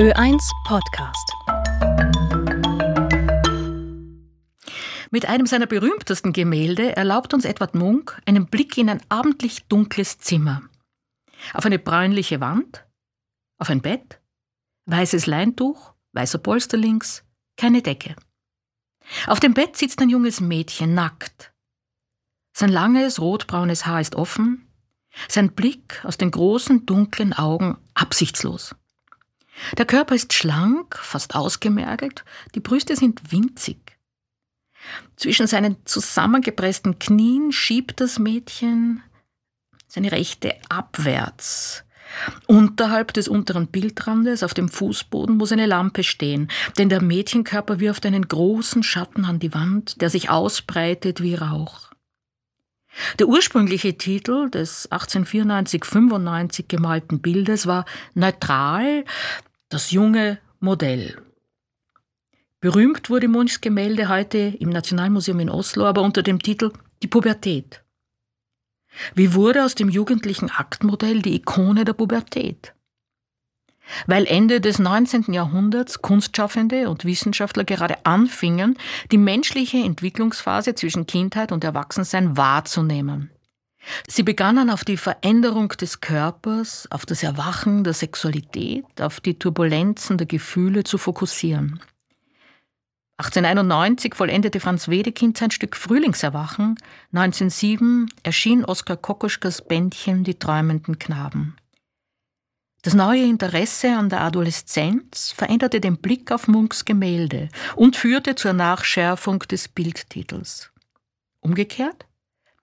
Ö1 Podcast. Mit einem seiner berühmtesten Gemälde erlaubt uns Edward Munk einen Blick in ein abendlich dunkles Zimmer. Auf eine bräunliche Wand, auf ein Bett, weißes Leintuch, weißer Polster links, keine Decke. Auf dem Bett sitzt ein junges Mädchen nackt. Sein langes rotbraunes Haar ist offen, sein Blick aus den großen dunklen Augen absichtslos. Der Körper ist schlank, fast ausgemergelt, die Brüste sind winzig. Zwischen seinen zusammengepressten Knien schiebt das Mädchen seine Rechte abwärts. Unterhalb des unteren Bildrandes auf dem Fußboden muss eine Lampe stehen, denn der Mädchenkörper wirft einen großen Schatten an die Wand, der sich ausbreitet wie Rauch. Der ursprüngliche Titel des 1894-95 gemalten Bildes war Neutral, das junge Modell. Berühmt wurde Munchs Gemälde heute im Nationalmuseum in Oslo, aber unter dem Titel Die Pubertät. Wie wurde aus dem jugendlichen Aktmodell die Ikone der Pubertät? Weil Ende des 19. Jahrhunderts Kunstschaffende und Wissenschaftler gerade anfingen, die menschliche Entwicklungsphase zwischen Kindheit und Erwachsensein wahrzunehmen. Sie begannen auf die Veränderung des Körpers, auf das Erwachen der Sexualität, auf die Turbulenzen der Gefühle zu fokussieren. 1891 vollendete Franz Wedekind sein Stück Frühlingserwachen, 1907 erschien Oskar Kokoschkas Bändchen Die träumenden Knaben. Das neue Interesse an der Adoleszenz veränderte den Blick auf Munks Gemälde und führte zur Nachschärfung des Bildtitels. Umgekehrt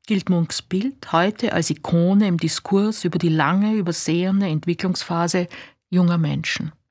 gilt Munks Bild heute als Ikone im Diskurs über die lange übersehene Entwicklungsphase junger Menschen.